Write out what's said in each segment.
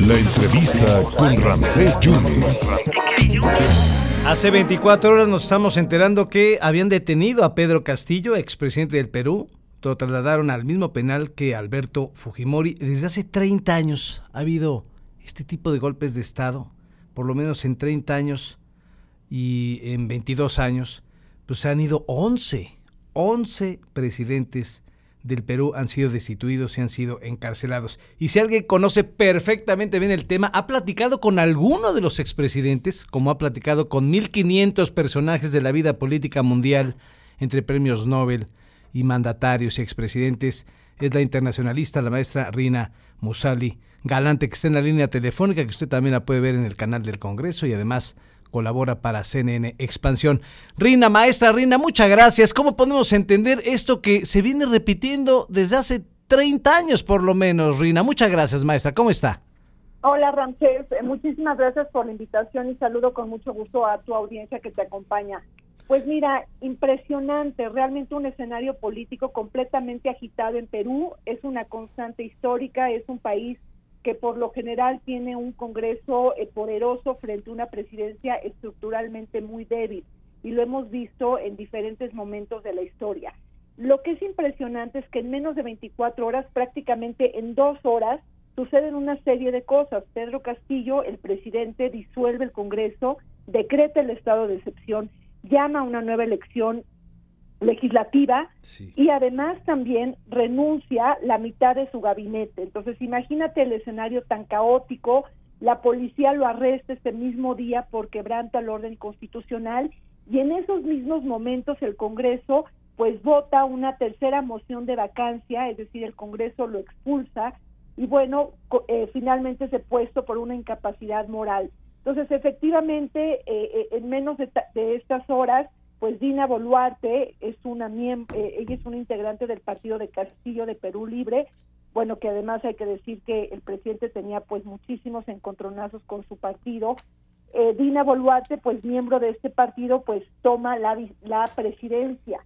La entrevista con Ramsés Yunes. Hace 24 horas nos estamos enterando que habían detenido a Pedro Castillo, expresidente del Perú. Lo trasladaron al mismo penal que Alberto Fujimori. Desde hace 30 años ha habido este tipo de golpes de Estado, por lo menos en 30 años y en 22 años, pues han ido 11, 11 presidentes del Perú han sido destituidos y han sido encarcelados. Y si alguien conoce perfectamente bien el tema, ha platicado con alguno de los expresidentes, como ha platicado con 1.500 personajes de la vida política mundial, entre premios Nobel y mandatarios y expresidentes, es la internacionalista, la maestra Rina Musali Galante, que está en la línea telefónica, que usted también la puede ver en el canal del Congreso y además colabora para CNN Expansión. Rina, maestra Rina, muchas gracias. ¿Cómo podemos entender esto que se viene repitiendo desde hace 30 años por lo menos, Rina? Muchas gracias, maestra. ¿Cómo está? Hola, Ramsés. Eh, muchísimas gracias por la invitación y saludo con mucho gusto a tu audiencia que te acompaña. Pues mira, impresionante, realmente un escenario político completamente agitado en Perú, es una constante histórica, es un país que por lo general tiene un Congreso eh, poderoso frente a una presidencia estructuralmente muy débil y lo hemos visto en diferentes momentos de la historia. Lo que es impresionante es que en menos de 24 horas, prácticamente en dos horas, suceden una serie de cosas. Pedro Castillo, el presidente, disuelve el Congreso, decreta el estado de excepción, llama a una nueva elección legislativa y además también renuncia la mitad de su gabinete. Entonces, imagínate el escenario tan caótico, la policía lo arresta este mismo día por quebranta el orden constitucional y en esos mismos momentos el Congreso pues vota una tercera moción de vacancia, es decir, el Congreso lo expulsa y bueno, eh, finalmente es puesto por una incapacidad moral. Entonces, efectivamente, eh, eh, en menos de, de estas horas, pues Dina Boluarte es una eh, ella es una integrante del partido de Castillo de Perú Libre, bueno que además hay que decir que el presidente tenía pues muchísimos encontronazos con su partido. Eh, Dina Boluarte, pues miembro de este partido, pues toma la, la presidencia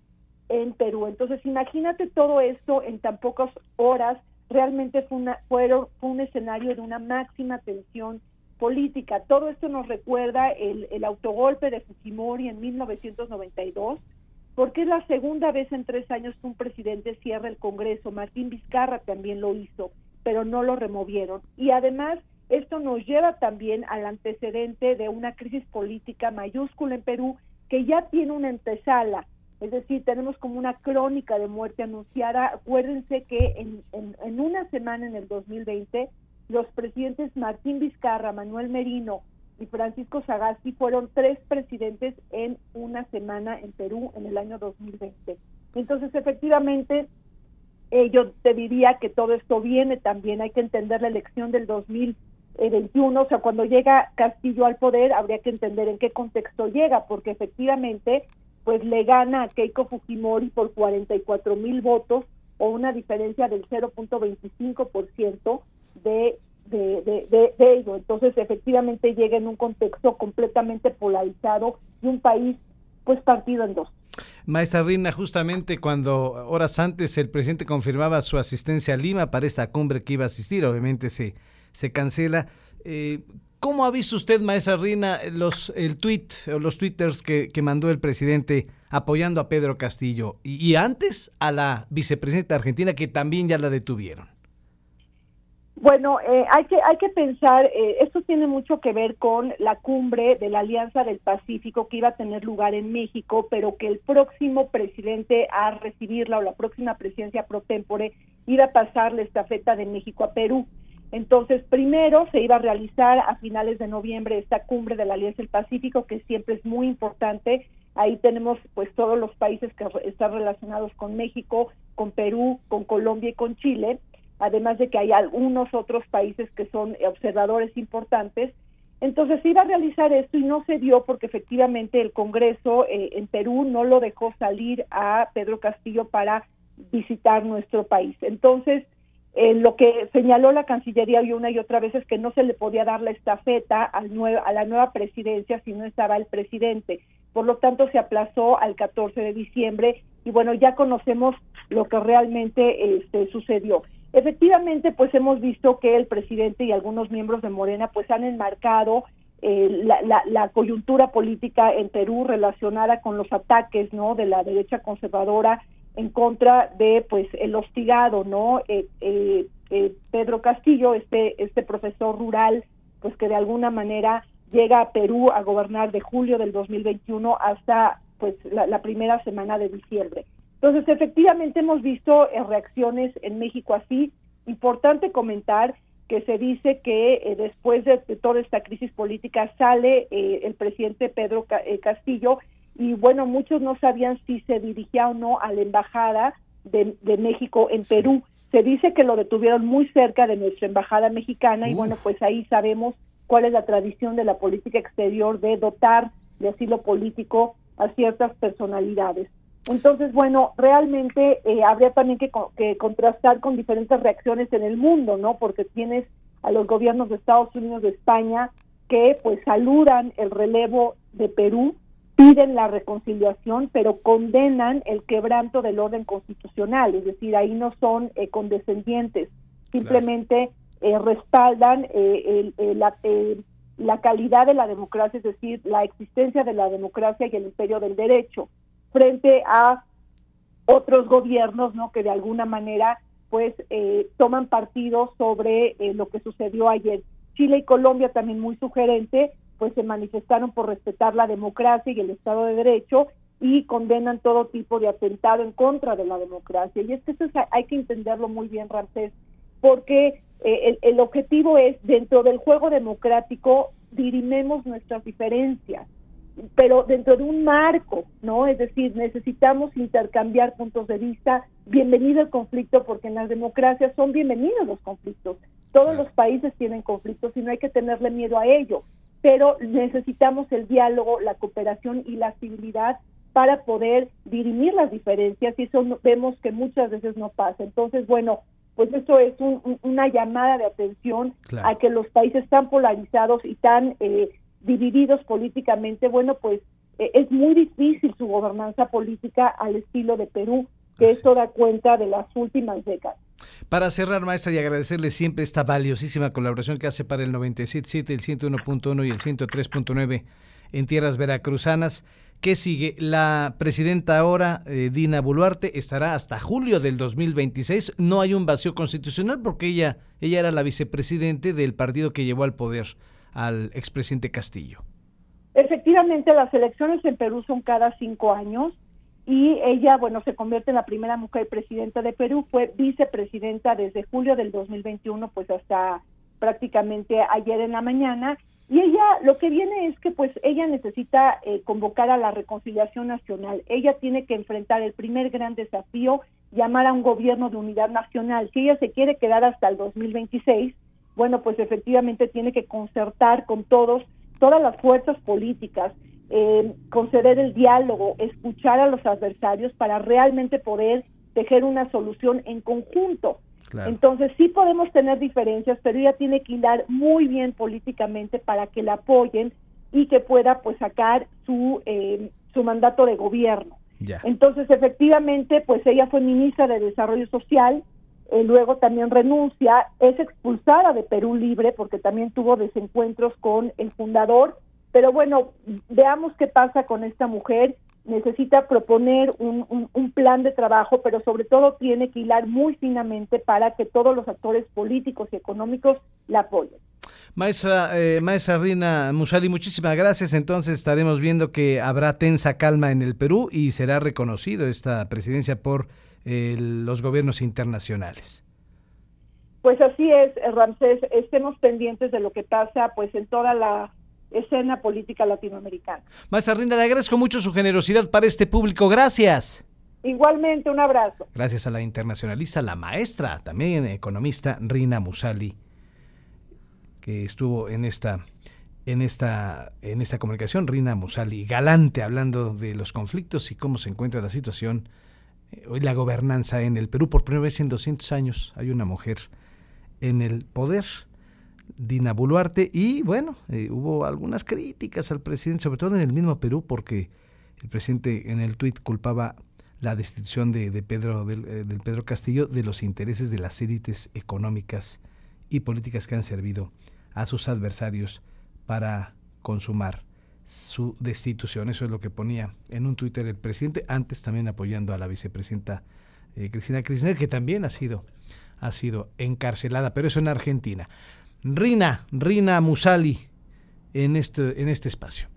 en Perú. Entonces imagínate todo esto en tan pocas horas, realmente fue, una, fueron, fue un escenario de una máxima tensión política. Todo esto nos recuerda el, el autogolpe de Fujimori en 1992, porque es la segunda vez en tres años que un presidente cierra el Congreso. Martín Vizcarra también lo hizo, pero no lo removieron. Y además, esto nos lleva también al antecedente de una crisis política mayúscula en Perú que ya tiene una antesala. Es decir, tenemos como una crónica de muerte anunciada. Acuérdense que en, en, en una semana en el 2020 los presidentes Martín Vizcarra, Manuel Merino y Francisco Sagasti fueron tres presidentes en una semana en Perú en el año 2020. Entonces, efectivamente, eh, yo te diría que todo esto viene también, hay que entender la elección del 2021, o sea, cuando llega Castillo al poder, habría que entender en qué contexto llega, porque efectivamente, pues le gana a Keiko Fujimori por 44 mil votos o una diferencia del 0.25% de, de, de, de, ello. Entonces, efectivamente, llega en un contexto completamente polarizado y un país, pues, partido en dos. Maestra Rina, justamente cuando horas antes el presidente confirmaba su asistencia a Lima para esta cumbre que iba a asistir, obviamente se, se cancela. Eh, ¿Cómo ha visto usted, maestra Rina, los, el tweet o los twitters que, que mandó el presidente apoyando a Pedro Castillo y, y antes a la vicepresidenta argentina que también ya la detuvieron? Bueno, eh, hay que hay que pensar, eh, esto tiene mucho que ver con la cumbre de la Alianza del Pacífico que iba a tener lugar en México, pero que el próximo presidente a recibirla o la próxima presidencia pro tempore iba a pasar la estafeta de México a Perú. Entonces, primero se iba a realizar a finales de noviembre esta cumbre de la Alianza del Pacífico, que siempre es muy importante. Ahí tenemos pues todos los países que están relacionados con México, con Perú, con Colombia y con Chile además de que hay algunos otros países que son observadores importantes. Entonces iba a realizar esto y no se dio porque efectivamente el Congreso eh, en Perú no lo dejó salir a Pedro Castillo para visitar nuestro país. Entonces, eh, lo que señaló la Cancillería y una y otra vez es que no se le podía dar la estafeta al a la nueva presidencia si no estaba el presidente. Por lo tanto, se aplazó al 14 de diciembre y bueno, ya conocemos lo que realmente este, sucedió. Efectivamente, pues hemos visto que el presidente y algunos miembros de Morena pues han enmarcado eh, la, coyuntura política en Perú relacionada con los ataques, ¿no? De la derecha conservadora en contra de, pues, el hostigado, ¿no? Eh, eh, Pedro Castillo, este este profesor rural, pues que de alguna manera llega a Perú a gobernar de julio del 2021 hasta pues la, primera semana de diciembre. Entonces, efectivamente hemos visto eh, reacciones en México así. Importante comentar que se dice que eh, después de, toda esta crisis política sale eh, el presidente Pedro Castillo y bueno, muchos no sabían si se dirigía o no a la embajada de, México en Perú. Se dice que lo detuvieron muy cerca de nuestra embajada mexicana y bueno, pues ahí sabemos cuál es la tradición de la política exterior de dotar de asilo político a ciertas personalidades. Entonces, bueno, realmente eh, habría también que, que, contrastar con diferentes reacciones en el mundo, ¿no? Porque tienes a los gobiernos de Estados Unidos, de España, que pues saludan el relevo de Perú, piden la reconciliación, pero condenan el quebranto del orden constitucional, es decir, ahí no son eh, condescendientes, simplemente eh, respaldan eh, la, la calidad de la democracia, es decir, la existencia de la democracia y el imperio del derecho, frente a otros gobiernos, ¿no? Que de alguna manera, pues, eh, toman partido sobre lo que sucedió ayer. Chile y Colombia también muy sugerente, pues se manifestaron por respetar la democracia y el Estado de Derecho y condenan todo tipo de atentado en contra de la democracia. Y es que eso hay que entenderlo muy bien, Ramsés, porque eh, el, objetivo es, dentro del juego democrático, dirimemos nuestras diferencias, pero dentro de un marco, ¿no? Es decir, necesitamos intercambiar puntos de vista. Bienvenido el conflicto, porque en las democracias son bienvenidos los conflictos. Todos los países tienen conflictos y no hay que tenerle miedo a ello, pero necesitamos el diálogo, la cooperación y la civilidad para poder dirimir las diferencias y eso vemos que muchas veces no pasa. Entonces, bueno, pues eso es una llamada de atención a que los países tan polarizados y tan eh, divididos políticamente, bueno, pues eh, es muy difícil su gobernanza política al estilo de Perú, que esto da cuenta de las últimas décadas. Para cerrar, maestra, y agradecerle siempre esta valiosísima colaboración que hace para el 97.7, el 101.1 y el 103.9 en tierras veracruzanas. ¿Qué sigue? La presidenta ahora, eh, Dina Boluarte, estará hasta julio del 2026. No hay un vacío constitucional porque ella, ella era la vicepresidente del partido que llevó al poder al expresidente Castillo. Efectivamente, las elecciones en Perú son cada cinco años y ella, bueno, se convierte en la primera mujer presidenta de Perú. Fue vicepresidenta desde julio del 2021, pues hasta prácticamente ayer en la mañana y ella, lo que viene es que pues ella necesita eh, convocar a la reconciliación nacional. Ella tiene que enfrentar el primer gran desafío, llamar a un gobierno de unidad nacional. Si ella se quiere quedar hasta el 2026, bueno, pues efectivamente tiene que concertar con todos, todas las fuerzas políticas, eh, conceder el diálogo, escuchar a los adversarios para realmente poder tejer una solución en conjunto. Entonces sí podemos tener diferencias, pero ella tiene que hilar muy bien políticamente para que la apoyen y que pueda pues sacar su eh, su mandato de gobierno. Entonces efectivamente pues ella fue ministra de Desarrollo Social, eh, luego también renuncia, es expulsada de Perú Libre porque también tuvo desencuentros con el fundador, pero bueno, veamos qué pasa con esta mujer necesita proponer un, plan de trabajo, pero sobre todo tiene que hilar muy finamente para que todos los actores políticos y económicos la apoyen. Maestra, eh, maestra Rina Musali, muchísimas gracias. Entonces estaremos viendo que habrá tensa calma en el Perú y será reconocido esta presidencia por eh, los gobiernos internacionales. Pues así es, Ramsés. Estemos pendientes de lo que pasa, pues en toda la escena política latinoamericana. Maestra Rinda, le agradezco mucho su generosidad para este público. Gracias. Igualmente, un abrazo. Gracias a la internacionalista, la maestra, también economista Rina Musali, que estuvo en esta, en esta, en esta comunicación. Rina Musali, galante, hablando de los conflictos y cómo se encuentra la situación, hoy la gobernanza en el Perú. Por primera vez en 200 años hay una mujer en el poder Dina Boluarte y bueno, eh, hubo algunas críticas al presidente, sobre todo en el mismo Perú, porque el presidente en el tuit culpaba la destitución de, Pedro, del, eh, del Pedro Castillo de los intereses de las élites económicas y políticas que han servido a sus adversarios para consumar su destitución. Eso es lo que ponía en un Twitter el presidente, antes también apoyando a la vicepresidenta eh, Cristina Kirchner, que también ha sido, ha sido encarcelada, pero eso en Argentina. Rina, Rina Musali, en este, en este espacio.